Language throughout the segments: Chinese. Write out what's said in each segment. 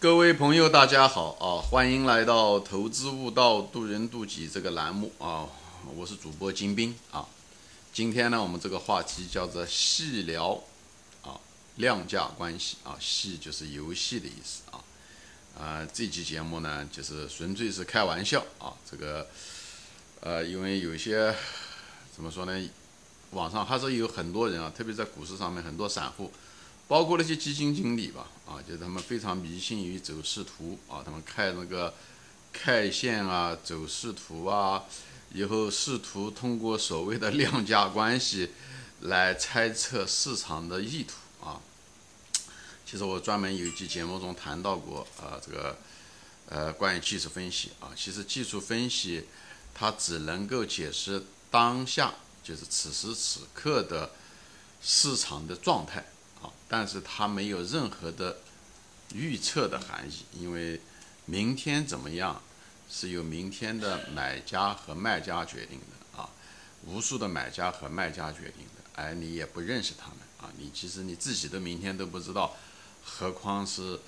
各位朋友，大家好啊！欢迎来到《投资悟道，渡人渡己》这个栏目啊！我是主播金兵啊。今天呢，我们这个话题叫做细聊啊，量价关系啊，细就是游戏的意思啊。啊，这期节目呢，就是纯粹是开玩笑啊。这个呃，因为有些怎么说呢，网上还是有很多人啊，特别在股市上面，很多散户。包括那些基金经理吧，啊，就是他们非常迷信于走势图啊，他们看那个 K 线啊、走势图啊，以后试图通过所谓的量价关系来猜测市场的意图啊。其实我专门有一期节目中谈到过啊，这个呃关于技术分析啊，其实技术分析它只能够解释当下，就是此时此刻的市场的状态。但是它没有任何的预测的含义，因为明天怎么样是由明天的买家和卖家决定的啊，无数的买家和卖家决定的，而你也不认识他们啊，你其实你自己的明天都不知道，何况是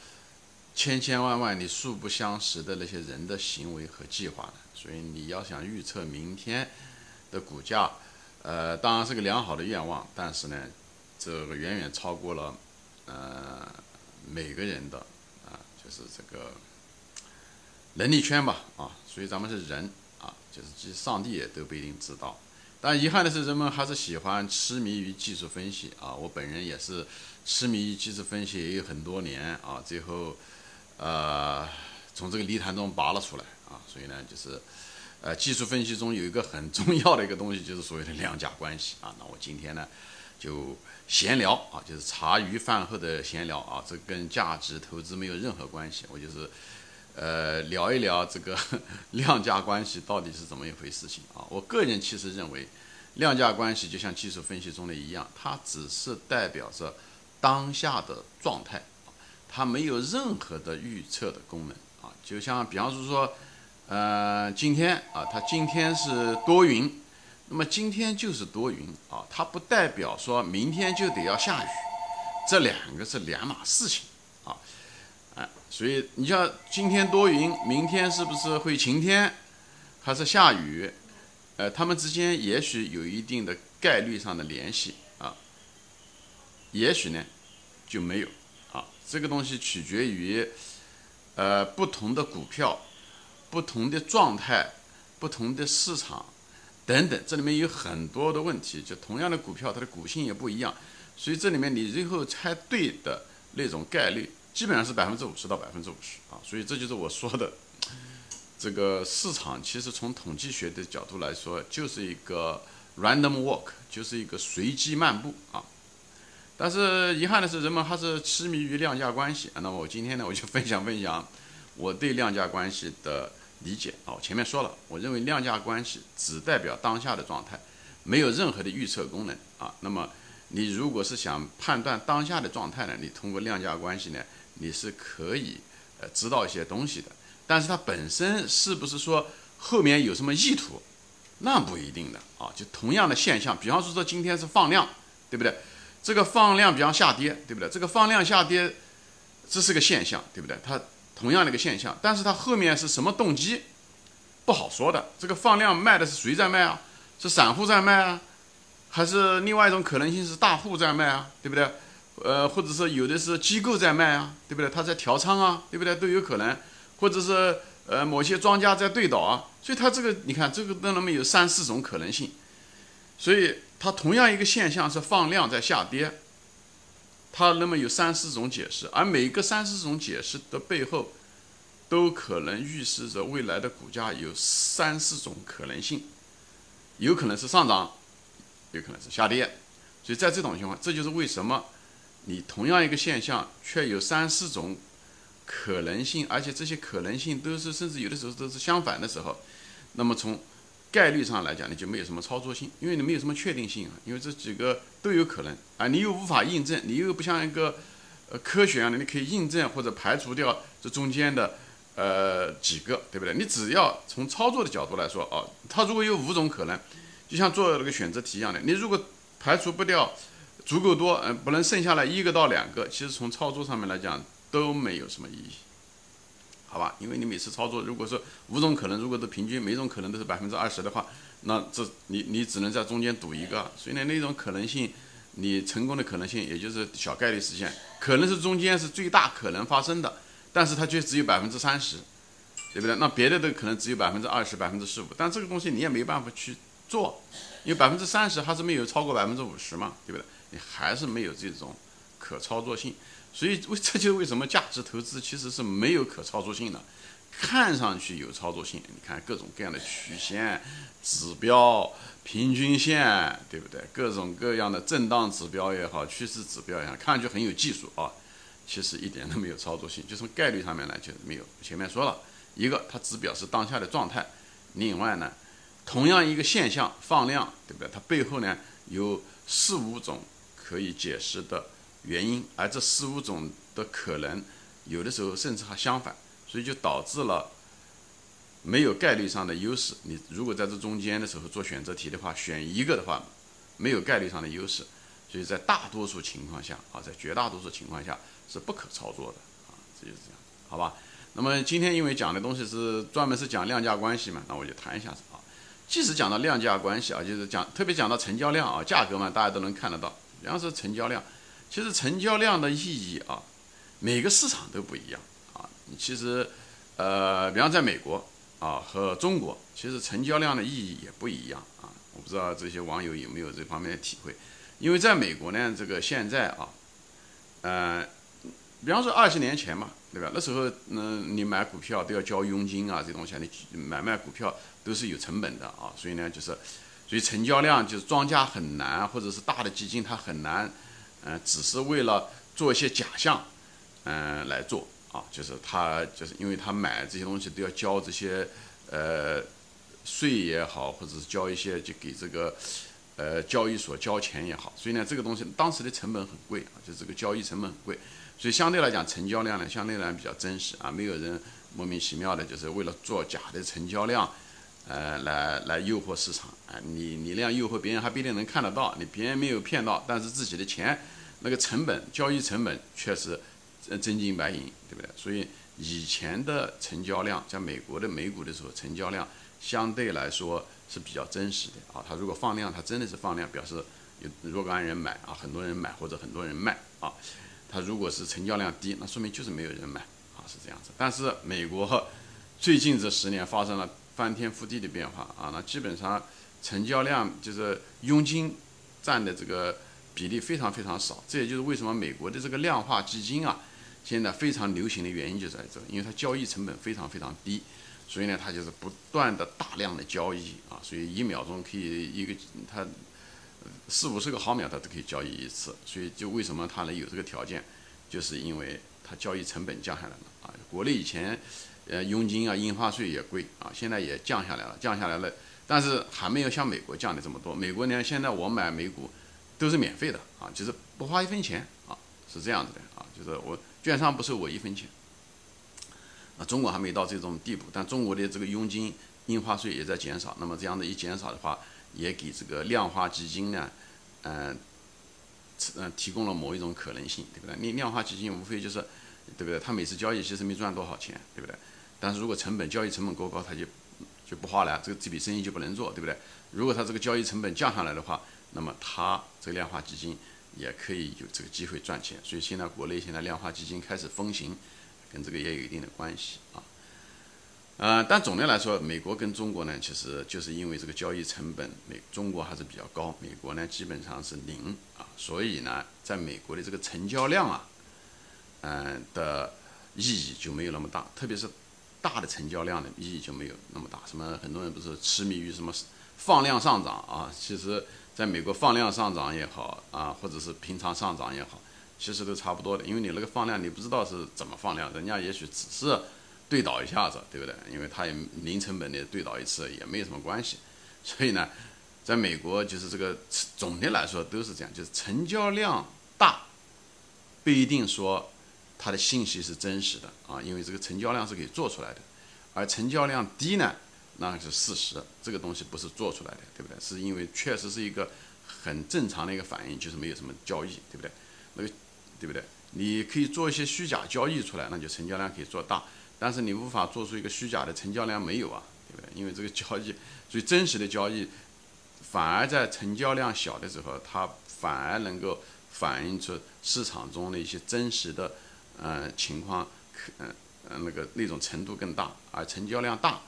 千千万万你素不相识的那些人的行为和计划呢？所以你要想预测明天的股价，呃，当然是个良好的愿望，但是呢。这个远远超过了，呃，每个人的啊，就是这个能力圈吧，啊，所以咱们是人啊，就是其实上帝也都不一定知道。但遗憾的是，人们还是喜欢痴迷于技术分析啊。我本人也是痴迷于技术分析也有很多年啊，最后呃从这个泥潭中拔了出来啊。所以呢，就是呃技术分析中有一个很重要的一个东西，就是所谓的量价关系啊。那我今天呢？就闲聊啊，就是茶余饭后的闲聊啊，这跟价值投资没有任何关系。我就是，呃，聊一聊这个 量价关系到底是怎么一回事情啊。我个人其实认为，量价关系就像技术分析中的一样，它只是代表着当下的状态，它没有任何的预测的功能啊。就像比方说说，呃，今天啊，它今天是多云。那么今天就是多云啊，它不代表说明天就得要下雨，这两个是两码事情啊，哎，所以你像今天多云，明天是不是会晴天，还是下雨？呃，它们之间也许有一定的概率上的联系啊，也许呢就没有啊，这个东西取决于呃不同的股票、不同的状态、不同的市场。等等，这里面有很多的问题，就同样的股票，它的股性也不一样，所以这里面你最后猜对的那种概率，基本上是百分之五十到百分之五十啊。所以这就是我说的，这个市场其实从统计学的角度来说，就是一个 random walk，就是一个随机漫步啊。但是遗憾的是，人们还是痴迷于量价关系。那么我今天呢，我就分享分享我对量价关系的。理解啊，我前面说了，我认为量价关系只代表当下的状态，没有任何的预测功能啊。那么你如果是想判断当下的状态呢，你通过量价关系呢，你是可以呃知道一些东西的。但是它本身是不是说后面有什么意图，那不一定的啊。就同样的现象，比方说说今天是放量，对不对？这个放量比方下跌，对不对？这个放量下跌，这是个现象，对不对？它。同样的一个现象，但是它后面是什么动机，不好说的。这个放量卖的是谁在卖啊？是散户在卖啊，还是另外一种可能性是大户在卖啊？对不对？呃，或者说有的是机构在卖啊，对不对？他在调仓啊，对不对？都有可能，或者是呃某些庄家在对倒啊。所以它这个你看，这个都那么有三四种可能性。所以它同样一个现象是放量在下跌。它那么有三四种解释，而每个三四种解释的背后，都可能预示着未来的股价有三四种可能性，有可能是上涨，有可能是下跌。所以在这种情况，这就是为什么你同样一个现象却有三四种可能性，而且这些可能性都是甚至有的时候都是相反的时候，那么从。概率上来讲，你就没有什么操作性，因为你没有什么确定性啊，因为这几个都有可能啊，你又无法印证，你又不像一个呃科学一样的，你可以印证或者排除掉这中间的呃几个，对不对？你只要从操作的角度来说哦，它如果有五种可能，就像做那个选择题一样的，你如果排除不掉足够多，嗯，不能剩下来一个到两个，其实从操作上面来讲都没有什么意义好吧？因为你每次操作，如果说五种可能，如果都平均每种可能都是百分之二十的话，那这你你只能在中间赌一个，所以呢，那种可能性，你成功的可能性也就是小概率事件，可能是中间是最大可能发生的，但是它却只有百分之三十，对不对？那别的都可能只有百分之二十、百分之十五，但这个东西你也没办法去做，因为百分之三十它是没有超过百分之五十嘛，对不对？你还是没有这种可操作性。所以为这就是为什么价值投资其实是没有可操作性的，看上去有操作性，你看各种各样的曲线、指标、平均线，对不对？各种各样的震荡指标也好，趋势指标也好，看上去很有技术啊，其实一点都没有操作性。就从概率上面来就是没有。前面说了一个，它只表示当下的状态；另外呢，同样一个现象放量，对不对？它背后呢有四五种可以解释的。原因，而这四五种的可能，有的时候甚至还相反，所以就导致了没有概率上的优势。你如果在这中间的时候做选择题的话，选一个的话，没有概率上的优势，所以在大多数情况下啊，在绝大多数情况下是不可操作的啊，这就是这样，好吧？那么今天因为讲的东西是专门是讲量价关系嘛，那我就谈一下子啊。即使讲到量价关系啊，就是讲特别讲到成交量啊，价格嘛，大家都能看得到，比方说成交量。其实成交量的意义啊，每个市场都不一样啊。其实，呃，比方在美国啊和中国，其实成交量的意义也不一样啊。我不知道这些网友有没有这方面的体会。因为在美国呢，这个现在啊，呃，比方说二十年前嘛，对吧？那时候，嗯，你买股票都要交佣金啊，这东西，你买卖股票都是有成本的啊。所以呢，就是，所以成交量就是庄家很难，或者是大的基金它很难。嗯，只是为了做一些假象，嗯，来做啊，就是他就是因为他买这些东西都要交这些呃税也好，或者是交一些就给这个呃交易所交钱也好，所以呢，这个东西当时的成本很贵啊，就这个交易成本很贵，所以相对来讲成交量呢，相对来讲比较真实啊，没有人莫名其妙的就是为了做假的成交量，呃，来来诱惑市场啊，你你那样诱惑别人还不一定能看得到，你别人没有骗到，但是自己的钱。那个成本，交易成本确实真金白银，对不对？所以以前的成交量，在美国的美股的时候，成交量相对来说是比较真实的啊。它如果放量，它真的是放量，表示有若干人买啊，很多人买或者很多人卖啊。它如果是成交量低，那说明就是没有人买啊，是这样子。但是美国最近这十年发生了翻天覆地的变化啊，那基本上成交量就是佣金占的这个。比例非常非常少，这也就是为什么美国的这个量化基金啊，现在非常流行的原因就在这，因为它交易成本非常非常低，所以呢，它就是不断的大量的交易啊，所以一秒钟可以一个它四五十个毫秒它都可以交易一次，所以就为什么它能有这个条件，就是因为它交易成本降下来了啊。国内以前呃佣金啊印花税也贵啊，现在也降下来了，降下来了，但是还没有像美国降的这么多。美国呢，现在我买美股。都是免费的啊，就是不花一分钱啊，是这样子的啊，就是我券商不收我一分钱。啊，中国还没到这种地步，但中国的这个佣金、印花税也在减少。那么这样的一减少的话，也给这个量化基金呢，嗯，嗯，提供了某一种可能性，对不对？你量化基金无非就是，对不对？他每次交易其实没赚多少钱，对不对？但是如果成本交易成本过高，他就就不花了，这个这笔生意就不能做，对不对？如果他这个交易成本降下来的话，那么他这个量化基金也可以有这个机会赚钱，所以现在国内现在量化基金开始风行，跟这个也有一定的关系啊。呃，但总的来说，美国跟中国呢，其实就是因为这个交易成本，美中国还是比较高，美国呢基本上是零啊，所以呢，在美国的这个成交量啊，嗯的意义就没有那么大，特别是大的成交量的意义就没有那么大。什么很多人不是痴迷于什么放量上涨啊，其实。在美国放量上涨也好啊，或者是平常上涨也好，其实都差不多的。因为你那个放量，你不知道是怎么放量，人家也许只是对倒一下子，对不对？因为它也零成本的对倒一次，也没有什么关系。所以呢，在美国就是这个总的来说都是这样，就是成交量大不一定说它的信息是真实的啊，因为这个成交量是可以做出来的，而成交量低呢？那是事实，这个东西不是做出来的，对不对？是因为确实是一个很正常的一个反应，就是没有什么交易，对不对？那个，对不对？你可以做一些虚假交易出来，那就成交量可以做大，但是你无法做出一个虚假的成交量没有啊，对不对？因为这个交易，所以真实的交易反而在成交量小的时候，它反而能够反映出市场中的一些真实的呃情况，可嗯嗯那个那种程度更大，而成交量大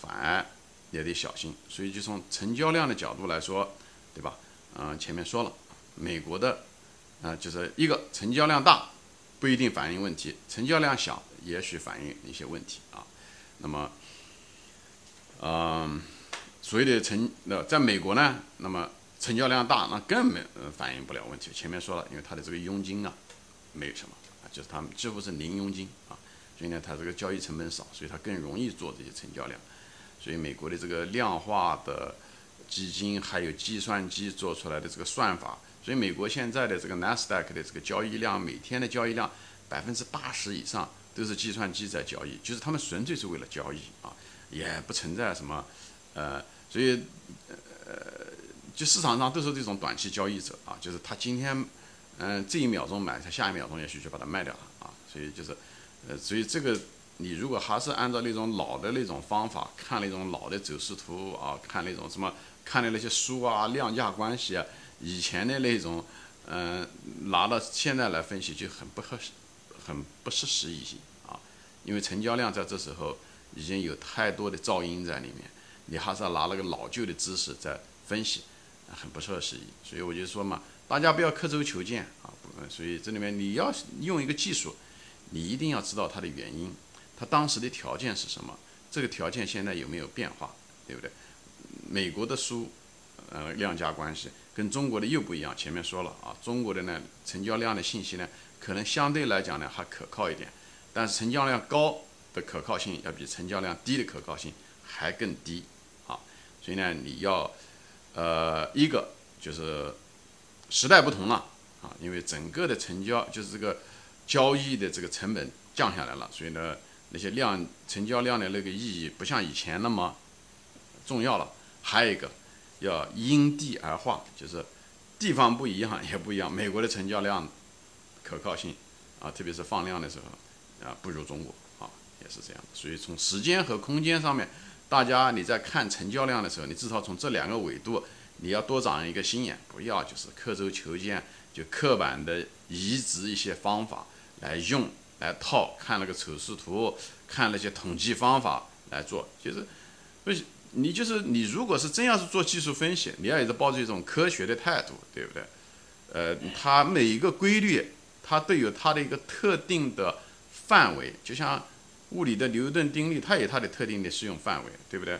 反而也得小心。所以就从成交量的角度来说，对吧？嗯，前面说了，美国的。啊，就是一个成交量大不一定反映问题，成交量小也许反映一些问题啊。那么，嗯，所谓的成那在美国呢，那么成交量大，那更没反映不了问题。前面说了，因为它的这个佣金啊没有什么啊，就是他们几乎是零佣金啊，所以呢，它这个交易成本少，所以它更容易做这些成交量。所以美国的这个量化的基金还有计算机做出来的这个算法。所以美国现在的这个 Nasdaq 的这个交易量，每天的交易量百分之八十以上都是计算机在交易，就是他们纯粹是为了交易啊，也不存在什么，呃，所以呃，就市场上都是这种短期交易者啊，就是他今天嗯这一秒钟买，他下一秒钟也许就把它卖掉了啊，所以就是呃，所以这个你如果还是按照那种老的那种方法看那种老的走势图啊，看那种什么看的那些书啊，量价关系啊。以前的那种，嗯，拿到现在来分析就很不合适，很不适时宜啊。因为成交量在这时候已经有太多的噪音在里面，你还是要拿那个老旧的知识在分析，很不合时宜。所以我就说嘛，大家不要刻舟求剑啊。所以这里面你要用一个技术，你一定要知道它的原因，它当时的条件是什么，这个条件现在有没有变化，对不对？美国的书，呃，量价关系。跟中国的又不一样，前面说了啊，中国的呢成交量的信息呢，可能相对来讲呢还可靠一点，但是成交量高的可靠性要比成交量低的可靠性还更低啊，所以呢你要，呃，一个就是时代不同了啊，因为整个的成交就是这个交易的这个成本降下来了，所以呢那些量成交量的那个意义不像以前那么重要了，还有一个。要因地而化，就是地方不一样 也不一样。美国的成交量可靠性啊，特别是放量的时候啊，不如中国啊，也是这样。所以从时间和空间上面，大家你在看成交量的时候，你至少从这两个维度，你要多长一个心眼，不要就是刻舟求剑，就刻板的移植一些方法来用来套，看那个走势图，看那些统计方法来做，就是。你就是你，如果是真要是做技术分析，你要也是抱着一种科学的态度，对不对？呃，它每一个规律，它都有它的一个特定的范围，就像物理的牛顿定律，它有它的特定的适用范围，对不对？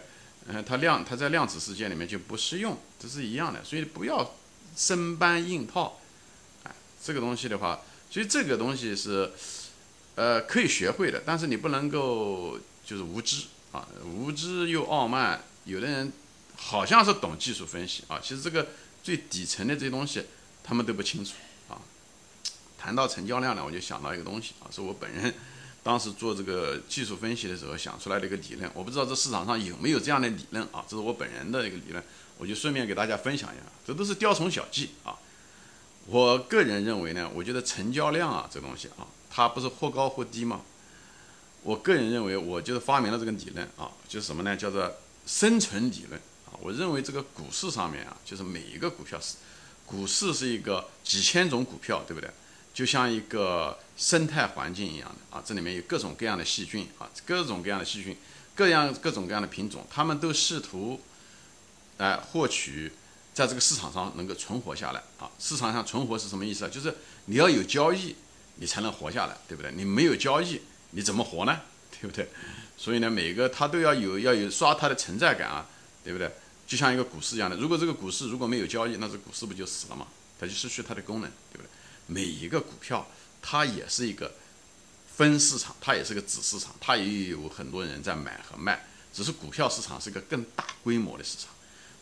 嗯，它量它在量子世界里面就不适用，这是一样的。所以不要生搬硬套，哎，这个东西的话，所以这个东西是呃可以学会的，但是你不能够就是无知。啊，无知又傲慢，有的人好像是懂技术分析啊，其实这个最底层的这些东西他们都不清楚啊。谈到成交量呢，我就想到一个东西啊，是我本人当时做这个技术分析的时候想出来的一个理论，我不知道这市场上有没有这样的理论啊，这是我本人的一个理论，我就顺便给大家分享一下，这都是雕虫小技啊。我个人认为呢，我觉得成交量啊这东西啊，它不是或高或低吗？我个人认为，我就是发明了这个理论啊，就是什么呢？叫做生存理论啊。我认为这个股市上面啊，就是每一个股票是，股市是一个几千种股票，对不对？就像一个生态环境一样的啊，这里面有各种各样的细菌啊，各种各样的细菌，各样各种各样的品种，他们都试图来获取在这个市场上能够存活下来啊。市场上存活是什么意思啊？就是你要有交易，你才能活下来，对不对？你没有交易。你怎么活呢？对不对？所以呢，每个它都要有要有刷它的存在感啊，对不对？就像一个股市一样的，如果这个股市如果没有交易，那这股市不就死了吗？它就失去它的功能，对不对？每一个股票它也是一个分市场，它也是个子市场，它也有很多人在买和卖，只是股票市场是个更大规模的市场。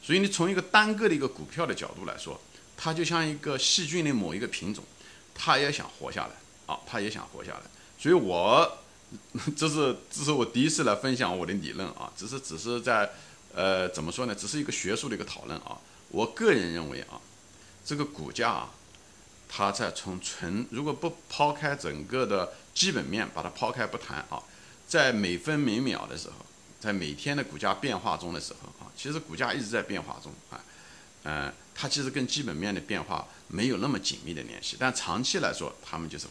所以你从一个单个的一个股票的角度来说，它就像一个细菌的某一个品种，它也想活下来啊，他也想活下来。所以我。这是这是我第一次来分享我的理论啊，只是只是在，呃，怎么说呢？只是一个学术的一个讨论啊。我个人认为啊，这个股价啊，它在从纯如果不抛开整个的基本面，把它抛开不谈啊，在每分每秒的时候，在每天的股价变化中的时候啊，其实股价一直在变化中啊，嗯，它其实跟基本面的变化没有那么紧密的联系，但长期来说，他们就是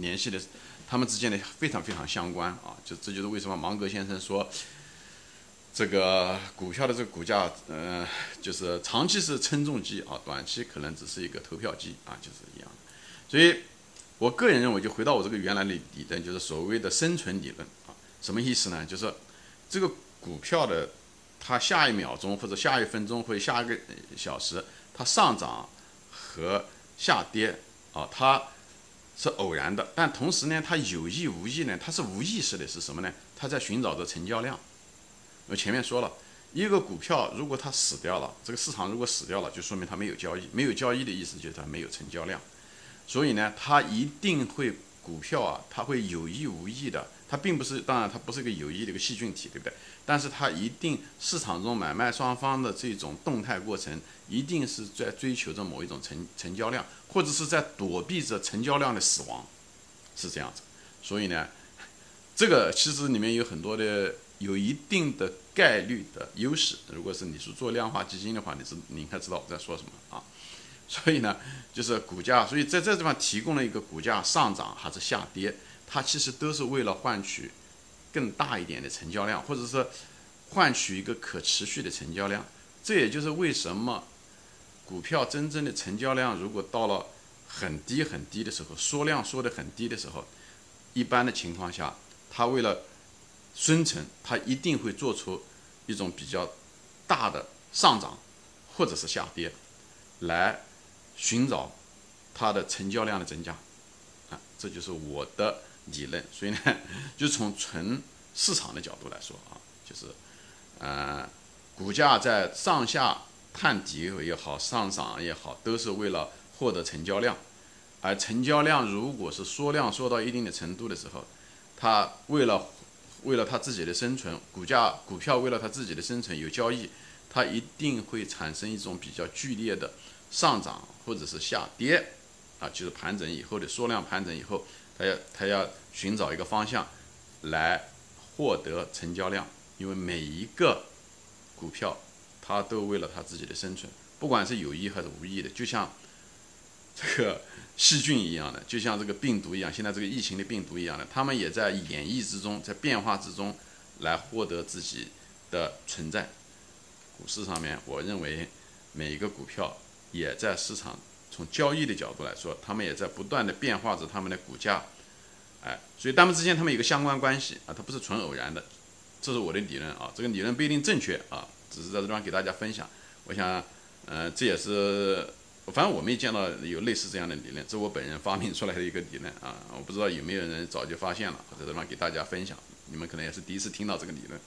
联系的，他们之间的非常非常相关啊，就这就是为什么芒格先生说。这个股票的这个股价，嗯，就是长期是称重机啊，短期可能只是一个投票机啊，就是一样的。所以，我个人认为，就回到我这个原来的理论，就是所谓的生存理论啊，什么意思呢？就是这个股票的它下一秒钟或者下一分钟或者下一个小时它上涨和下跌啊，它是偶然的，但同时呢，它有意无意呢，它是无意识的，是什么呢？它在寻找着成交量。我前面说了一个股票，如果它死掉了，这个市场如果死掉了，就说明它没有交易。没有交易的意思就是它没有成交量。所以呢，它一定会股票啊，它会有意无意的，它并不是，当然它不是一个有意的一个细菌体，对不对？但是它一定市场中买卖双方的这种动态过程，一定是在追求着某一种成成交量，或者是在躲避着成交量的死亡，是这样子。所以呢，这个其实里面有很多的。有一定的概率的优势。如果是你是做量化基金的话，你是你应该知道我在说什么啊？所以呢，就是股价，所以在这地方提供了一个股价上涨还是下跌，它其实都是为了换取更大一点的成交量，或者是换取一个可持续的成交量。这也就是为什么股票真正的成交量如果到了很低很低的时候，缩量缩得很低的时候，一般的情况下，它为了生存，它一定会做出一种比较大的上涨，或者是下跌，来寻找它的成交量的增加，啊，这就是我的理论。所以呢，就从纯市场的角度来说啊，就是，呃，股价在上下探底也好，上涨也好，都是为了获得成交量，而成交量如果是缩量缩到一定的程度的时候，它为了为了它自己的生存，股价股票为了它自己的生存有交易，它一定会产生一种比较剧烈的上涨或者是下跌，啊，就是盘整以后的缩量盘整以后，它要它要寻找一个方向来获得成交量，因为每一个股票它都为了它自己的生存，不管是有意还是无意的，就像 这个。细菌一样的，就像这个病毒一样，现在这个疫情的病毒一样的，他们也在演绎之中，在变化之中，来获得自己的存在。股市上面，我认为每一个股票也在市场从交易的角度来说，他们也在不断的变化着他们的股价，哎，所以他们之间他们有个相关关系啊，它不是纯偶然的，这是我的理论啊，这个理论不一定正确啊，只是在这地方给大家分享。我想，嗯，这也是。反正我没见到有类似这样的理论，这是我本人发明出来的一个理论啊！我不知道有没有人早就发现了，在这方给大家分享。你们可能也是第一次听到这个理论。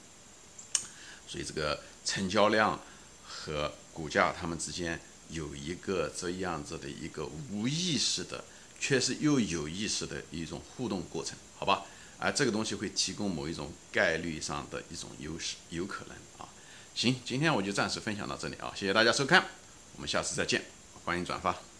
所以这个成交量和股价它们之间有一个这样子的一个无意识的，却是又有意识的一种互动过程，好吧？而这个东西会提供某一种概率上的一种优势，有可能啊。行，今天我就暂时分享到这里啊，谢谢大家收看，我们下次再见。欢迎转发。